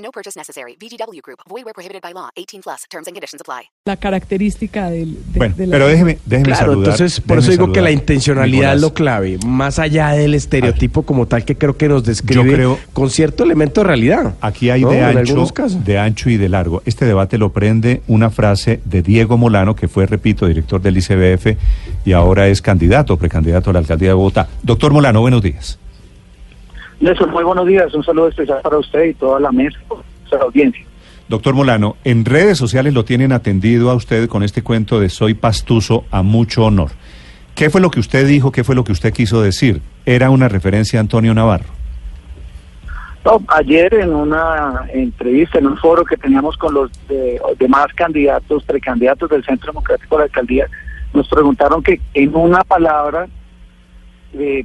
No purchase necessary. VGW Group. Void where prohibited by law. 18 plus. Terms and conditions apply. la característica del, de, Bueno, de la- pero déjeme, déjeme Claro, saludar. entonces por eso digo que la intencionalidad es lo clave, más allá del estereotipo como tal que creo que nos describe Yo creo- con cierto elemento de realidad. Aquí hay ¿no? de ancho, de ancho y de largo. Este debate lo prende una frase de Diego Molano, que fue, repito, director del ICBF y ahora es candidato, precandidato a la alcaldía de Bogotá. Doctor Molano, buenos días. Nelson, muy buenos días. Un saludo especial para usted y toda la mesa, la audiencia. Doctor Molano, en redes sociales lo tienen atendido a usted con este cuento de soy pastuso a mucho honor. ¿Qué fue lo que usted dijo? ¿Qué fue lo que usted quiso decir? ¿Era una referencia a Antonio Navarro? No, ayer en una entrevista, en un foro que teníamos con los de- demás candidatos, precandidatos del Centro Democrático de la Alcaldía, nos preguntaron que en una palabra eh,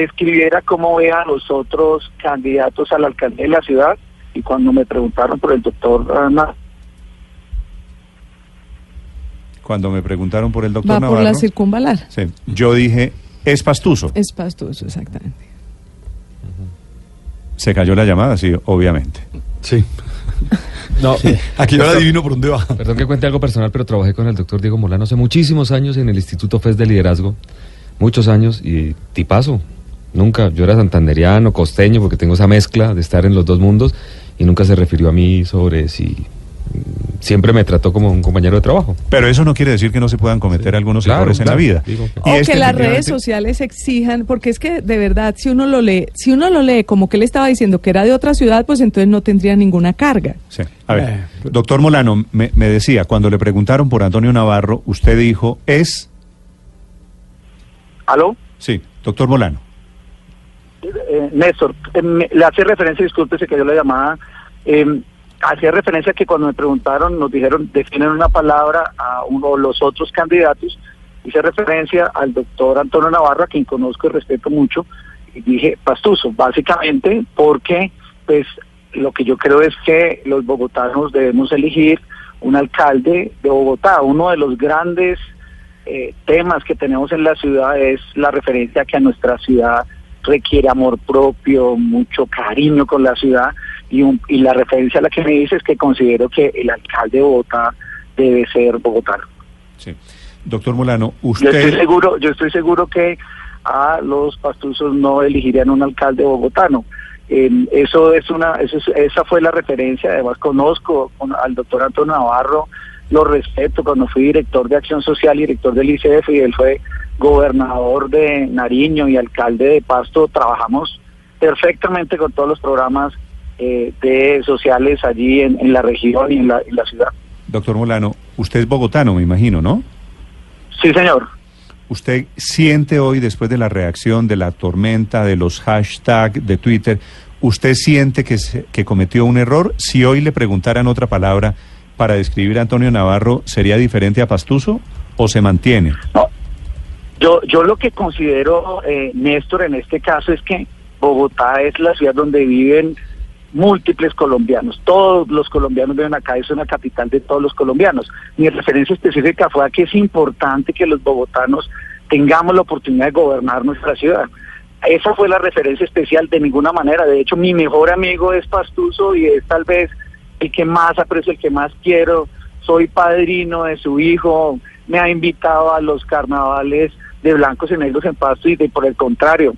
describiera cómo ve a los otros candidatos a la alcaldía de la ciudad. Y cuando me preguntaron por el doctor Ana, Cuando me preguntaron por el doctor va Navarro, por la circunvalar. sí, yo dije, es pastuso. Es pastoso, exactamente. Se cayó la llamada, sí, obviamente. Sí. No, Aquí yo la adivino por dónde va. perdón que cuente algo personal, pero trabajé con el doctor Diego Molano hace muchísimos años en el Instituto FES de Liderazgo. Muchos años y tipazo. Nunca, yo era santanderiano, costeño, porque tengo esa mezcla de estar en los dos mundos y nunca se refirió a mí sobre si... mm, Siempre me trató como un compañero de trabajo. Pero eso no quiere decir que no se puedan cometer algunos Claro, errores en la vida. digo que- Y o que las redes sociales exijan, porque es que de verdad, si uno lo lee, si uno lo lee como que él estaba diciendo que era de otra ciudad, pues entonces no tendría ninguna carga. sí. A ver, Eh, doctor Molano, me, me decía, cuando le preguntaron por Antonio Navarro, usted dijo, es... ¿aló? Sí, doctor Molano. Eh, Néstor, eh, le hace referencia, disculpe, se cayó la llamada. Eh, hacía referencia que cuando me preguntaron, nos dijeron, definen una palabra a uno de los otros candidatos. Hice referencia al doctor Antonio Navarro, a quien conozco y respeto mucho, y dije pastuso, básicamente porque, pues, lo que yo creo es que los bogotanos debemos elegir un alcalde de Bogotá. Uno de los grandes eh, temas que tenemos en la ciudad es la referencia a que a nuestra ciudad requiere amor propio, mucho cariño con la ciudad y, un- y la referencia a la que me dice es que considero que el alcalde de Bogotá debe ser bogotano. Sí. Doctor Molano, Yo usted... estoy seguro, yo estoy seguro que a los pastuzos no elegirían un alcalde bogotano. Eh, eso es una, eso es- esa fue la referencia. Además conozco con- al doctor Antonio Navarro, lo respeto cuando fui director de Acción Social y director del ICF y él fue gobernador de Nariño y alcalde de Pasto. Trabajamos perfectamente con todos los programas eh, de sociales allí en, en la región y en la, en la ciudad. Doctor Molano, usted es bogotano, me imagino, ¿no? Sí, señor. ¿Usted siente hoy, después de la reacción, de la tormenta, de los hashtags de Twitter, usted siente que, se- que cometió un error? Si hoy le preguntaran otra palabra para describir a Antonio Navarro, ¿sería diferente a Pastuso o se mantiene? No. Yo, yo lo que considero, eh, Néstor, en este caso es que Bogotá es la ciudad donde viven múltiples colombianos. Todos los colombianos viven acá, es una capital de todos los colombianos. Mi referencia específica fue a que es importante que los bogotanos tengamos la oportunidad de gobernar nuestra ciudad. Esa fue la referencia especial de ninguna manera. De hecho, mi mejor amigo es Pastuso y es tal vez el que más aprecio, el que más quiero. Soy padrino de su hijo, me ha invitado a los carnavales de blancos y negros en Pasto y de, por el contrario,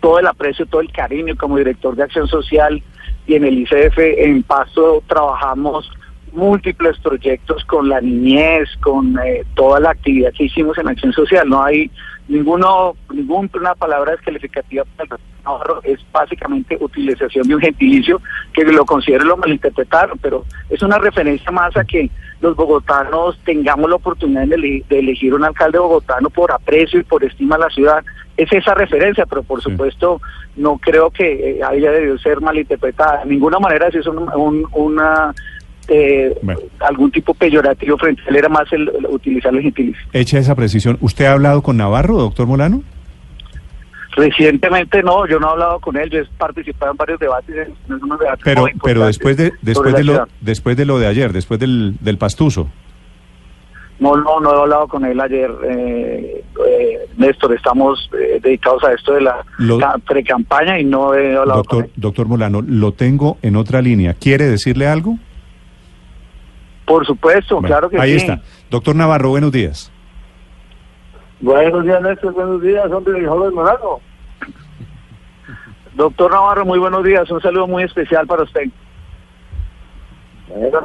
todo el aprecio, todo el cariño como director de acción social y en el ICF en Pasto trabajamos múltiples proyectos con la niñez, con eh, toda la actividad que hicimos en acción social. No hay ninguno, ninguna palabra descalificativa para el Navarro, es básicamente utilización de un gentilicio que lo considero lo malinterpretaron, pero es una referencia más a que los bogotanos tengamos la oportunidad de, ele- de elegir un alcalde bogotano por aprecio y por estima a la ciudad. Es esa referencia, pero por supuesto no creo que eh, haya debido ser malinterpretada. De ninguna manera si es un- un- una eh, Bueno. algún tipo peyorativo frente a él, era más el, el utilizar el gentilicio. Hecha esa precisión, ¿usted ha hablado con Navarro, doctor Molano? Recientemente no, yo no he hablado con él, yo he participado en varios debates, en, en unos debates Pero, muy pero después de después de lo ciudad. después de lo de ayer, después del, del pastuso. No, no, no he hablado con él ayer, eh, eh, Néstor, estamos eh, dedicados a esto de la pre-campaña y no he hablado con Doctor, él. doctor Molano, lo tengo en otra línea. ¿Quiere decirle algo? Por supuesto, Bueno, claro que ahí sí. está. Doctor Navarro, buenos días. Buenos días, Néstor. Buenos días, hombre, joven Morano. Doctor Navarro, muy buenos días, un saludo muy especial para usted.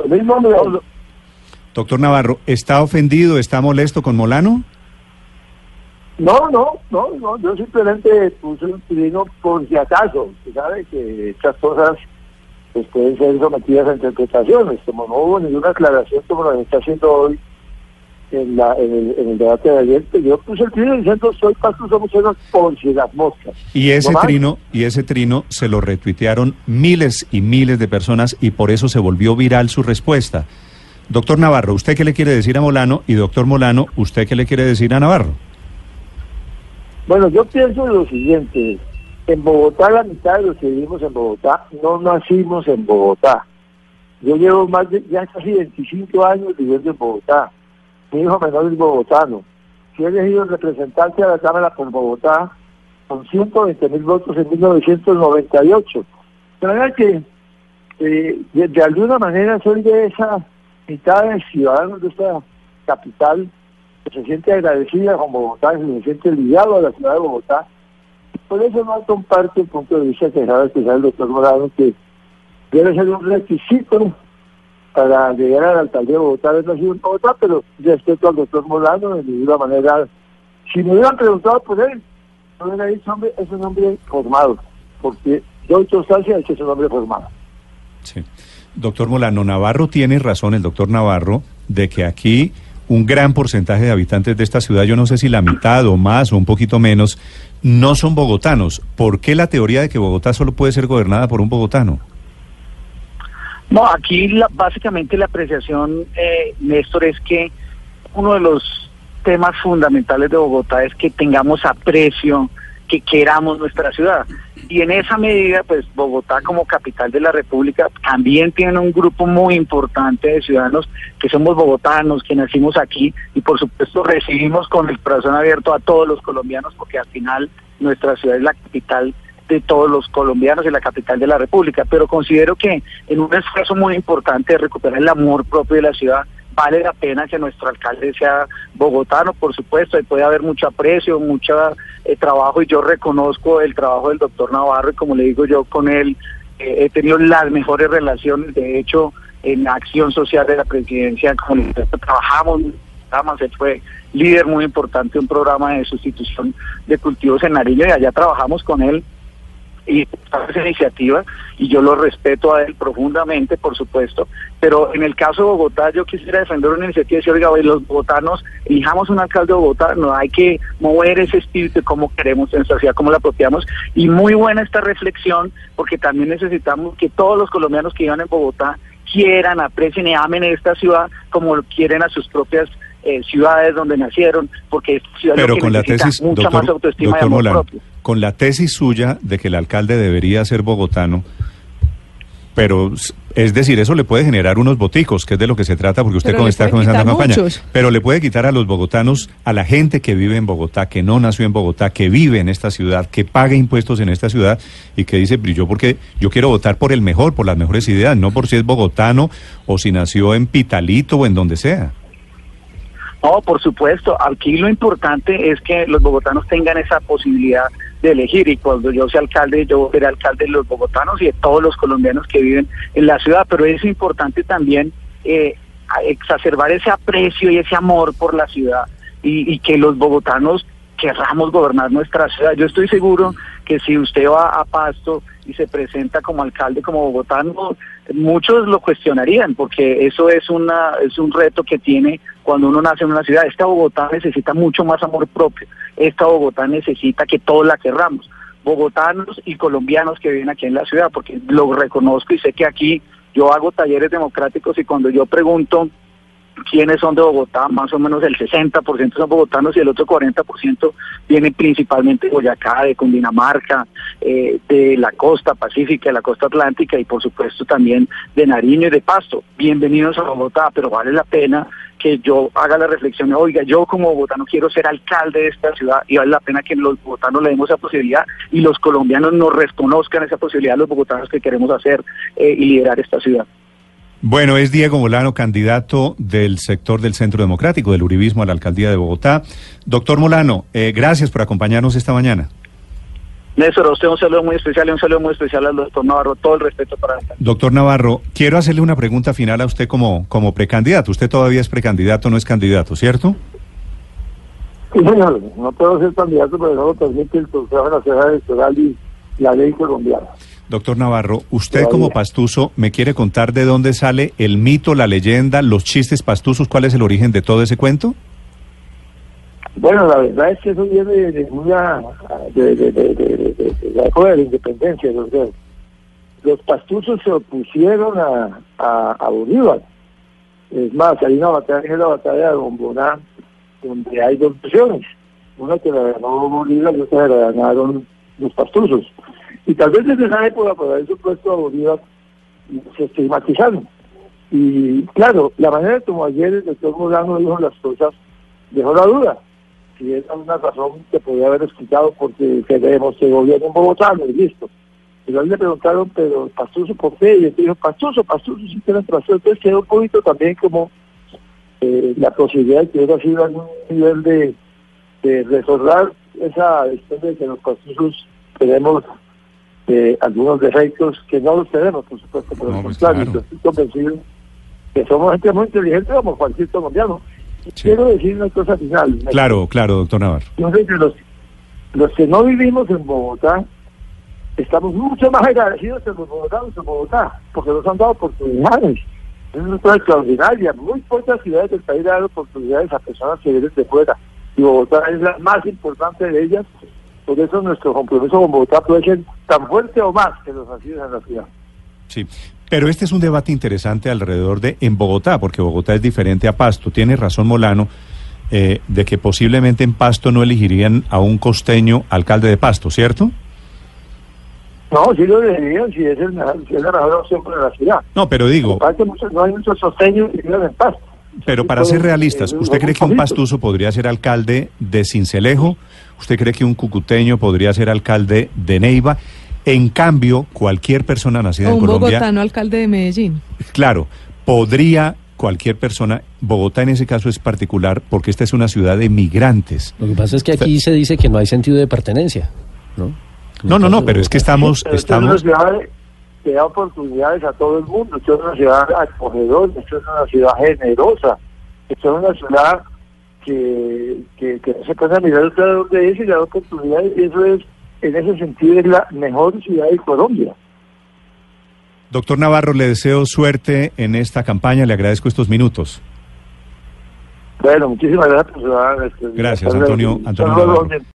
Mismo. Doctor Navarro, ¿está ofendido, está molesto con Molano? No, no, no, no. Yo simplemente puse un trino por si acaso. Sabe que estas cosas pues, pueden ser sometidas a interpretaciones. Como no hubo ninguna aclaración como la que está haciendo hoy en, la, en, el, en el debate de ayer, pues yo puse el trino diciendo soy pastuso muchachos por si las moscas. Y ese trino, y ese trino se lo retuitearon miles y miles de personas y por eso se volvió viral su respuesta. Doctor Navarro, ¿usted qué le quiere decir a Molano? Y doctor Molano, ¿usted qué le quiere decir a Navarro? Bueno, yo pienso lo siguiente. En Bogotá, la mitad de los que vivimos en Bogotá no nacimos en Bogotá. Yo llevo más de ya casi 25 años viviendo en Bogotá. Mi hijo menor es bogotano. Fui elegido representante a la Cámara por Bogotá con 120 mil votos en 1998. De manera que, eh, de, de alguna manera, soy de esa mitad de ciudadanos de esta capital que se siente agradecida con Bogotá, que se siente ligado a la ciudad de Bogotá. Por eso no comparte el punto de vista que acaba de expresar el doctor Morado, que debe ser un requisito para llegar a la alcaldía de Bogotá, haber nacido en Bogotá, pero respeto al doctor Molano de ninguna manera. Si me hubieran preguntado por él, no hubiera dicho, hombre, es un hombre formado, porque de que es un hombre formado. Sí. Doctor Molano, Navarro tiene razón, el doctor Navarro, de que aquí un gran porcentaje de habitantes de esta ciudad, yo no sé si la mitad o más o un poquito menos, no son bogotanos. ¿Por qué la teoría de que Bogotá solo puede ser gobernada por un bogotano? No, aquí la- básicamente la apreciación, eh, Néstor, es que uno de los temas fundamentales de Bogotá es que tengamos aprecio, que queramos nuestra ciudad. Y en esa medida, pues Bogotá como capital de la República también tiene un grupo muy importante de ciudadanos que somos bogotanos, que nacimos aquí y por supuesto recibimos con el corazón abierto a todos los colombianos porque al final nuestra ciudad es la capital de todos los colombianos y la capital de la República, pero considero que en un esfuerzo muy importante de recuperar el amor propio de la ciudad, vale la pena que nuestro alcalde sea bogotano, por supuesto, ahí puede haber mucho aprecio, mucho eh, trabajo y yo reconozco el trabajo del doctor Navarro y como le digo yo con él eh, he tenido las mejores relaciones, de hecho en acción social de la presidencia, digo, trabajamos él fue líder muy importante de un programa de sustitución de cultivos en Nariño y allá trabajamos con él y esa iniciativa y yo lo respeto a él profundamente, por supuesto, pero en el caso de Bogotá yo quisiera defender una iniciativa y decir, oiga, los bogotanos, elijamos un alcalde de Bogotá, no hay que mover ese espíritu de cómo queremos nuestra ciudad, cómo la apropiamos, y muy buena esta reflexión, porque también necesitamos que todos los colombianos que vivan en Bogotá quieran, aprecien y amen esta ciudad como lo quieren a sus propias eh, ciudades donde nacieron, porque esta ciudad Pero lo que con la necesita tesis, mucha doctor, más autoestima y doctor amor Molano, propio. Con la tesis suya de que el alcalde debería ser bogotano, pero es decir, eso le puede generar unos boticos, que es de lo que se trata, porque usted está comenzando quitar campaña, muchos. pero le puede quitar a los bogotanos, a la gente que vive en Bogotá, que no nació en Bogotá, que vive en esta ciudad, que paga impuestos en esta ciudad y que dice, "Pero yo porque yo quiero votar por el mejor, por las mejores ideas, no por si es bogotano o si nació en Pitalito o en donde sea. No, por supuesto. Aquí lo importante es que los bogotanos tengan esa posibilidad de elegir y cuando yo sea alcalde, yo seré alcalde de los bogotanos y de todos los colombianos que viven en la ciudad. Pero es importante también eh, exacerbar ese aprecio y ese amor por la ciudad y, y que los bogotanos querramos gobernar nuestra ciudad. Yo estoy seguro que si usted va a Pasto y se presenta como alcalde, como bogotano, muchos lo cuestionarían, porque eso es una es un reto que tiene cuando uno nace en una ciudad. Esta Bogotá necesita mucho más amor propio. Esta Bogotá necesita que todos la querramos, bogotanos y colombianos que viven aquí en la ciudad, porque lo reconozco y sé que aquí yo hago talleres democráticos y cuando yo pregunto quiénes son de Bogotá, más o menos el 60% son bogotanos y el otro 40% vienen principalmente de Boyacá, de Cundinamarca, eh, de la costa pacífica, de la costa atlántica y por supuesto también de Nariño y de Pasto. Bienvenidos a Bogotá, pero vale la pena que yo haga la reflexión, oiga, yo como bogotano quiero ser alcalde de esta ciudad y vale la pena que los bogotanos le demos esa posibilidad y los colombianos nos reconozcan esa posibilidad, los bogotanos que queremos hacer eh, y liderar esta ciudad. Bueno, es Diego Molano, candidato del sector del Centro Democrático, del Uribismo a la alcaldía de Bogotá. Doctor Molano, eh, gracias por acompañarnos esta mañana. Néstor, a usted un saludo muy especial y un saludo muy especial al doctor Navarro. Todo el respeto para él. Doctor Navarro, quiero hacerle una pregunta final a usted como, como precandidato. Usted todavía es precandidato, no es candidato, ¿cierto? Sí, señor, no puedo ser candidato, pero no lo permite el Consejo Nacional Electoral y la ley colombiana. Doctor Navarro, usted como pastuso, ¿me quiere contar de dónde sale el mito, la leyenda, los chistes pastusos? ¿Cuál es el origen de todo ese cuento? Bueno, la verdad es que eso viene de, una, de, de, de, la época de la independencia. los pastusos se opusieron a, a, a Bolívar. Es más, hay una batalla es la batalla de Bomboná, donde hay dos versiones. Una que la ganó Bolívar y otra que la ganaron los pastusos. Y tal vez desde esa época, por haber supuesto a Bolívar, se estigmatizaron. Y claro, la manera como ayer el doctor Molano dijo las cosas dejó la duda. Si era una razón que podía haber explicado porque queremos que gobierno en Bogotá, y listo. Pero a él le preguntaron, pero Pastuso, ¿por qué? Y él dijo, Pastuso, Pastuso, sí tiene razón. Entonces quedó un poquito también como eh, la posibilidad de que hubiera sido algún nivel de, de resolver esa historia de que los Pastusos tenemos eh, algunos defectos que no los tenemos, por supuesto, pero No, pues, claro. yo estoy convencido que somos gente muy inteligente como cualquier colombiano. Sí. Quiero decir una cosa final. Claro, claro, doctor Navarro. Que los, los que no vivimos en Bogotá estamos mucho más agradecidos que los bogotanos en Bogotá, porque nos han dado oportunidades. Es una cosa extraordinaria. Muy pocas ciudades del país dan oportunidades a personas que vienen de fuera. Y Bogotá es la más importante de ellas. Por eso nuestro compromiso con Bogotá puede ser tan fuerte o más que los nacidos en la ciudad. Sí. Pero este es un debate interesante alrededor de en Bogotá, porque Bogotá es diferente a Pasto. Tiene razón Molano eh, de que posiblemente en Pasto no elegirían a un costeño alcalde de Pasto, ¿cierto? No, sí lo deberían si es, el, si es la mejor opción para la ciudad. No, pero digo, Aparte, muchos, no hay muchos sosteños que viven en paz. pero para ser realistas, ¿usted cree que un pastuso podría ser alcalde de Cincelejo? ¿Usted cree que un cucuteño podría ser alcalde de Neiva? En cambio, cualquier persona nacida O en un Colombia, bogotano alcalde de Medellín. claro, podría cualquier persona, Bogotá en ese caso es particular porque esta es una ciudad de migrantes. Lo que pasa es que aquí se dice que no hay sentido de pertenencia, ¿no? No, no, no, pero es que estamos, Pero esto es una ciudad que da oportunidades a todo el mundo. Esto es una ciudad acogedora, esto es una ciudad generosa, esto es una ciudad que, que, que no se puede mirar usted de dónde es y le da oportunidades. Y eso es, en ese sentido, es la mejor ciudad de Colombia. doctor Navarro, le deseo suerte en esta campaña, le agradezco estos minutos. Bueno, muchísimas gracias. su- Gracias. Antonio- Antonio.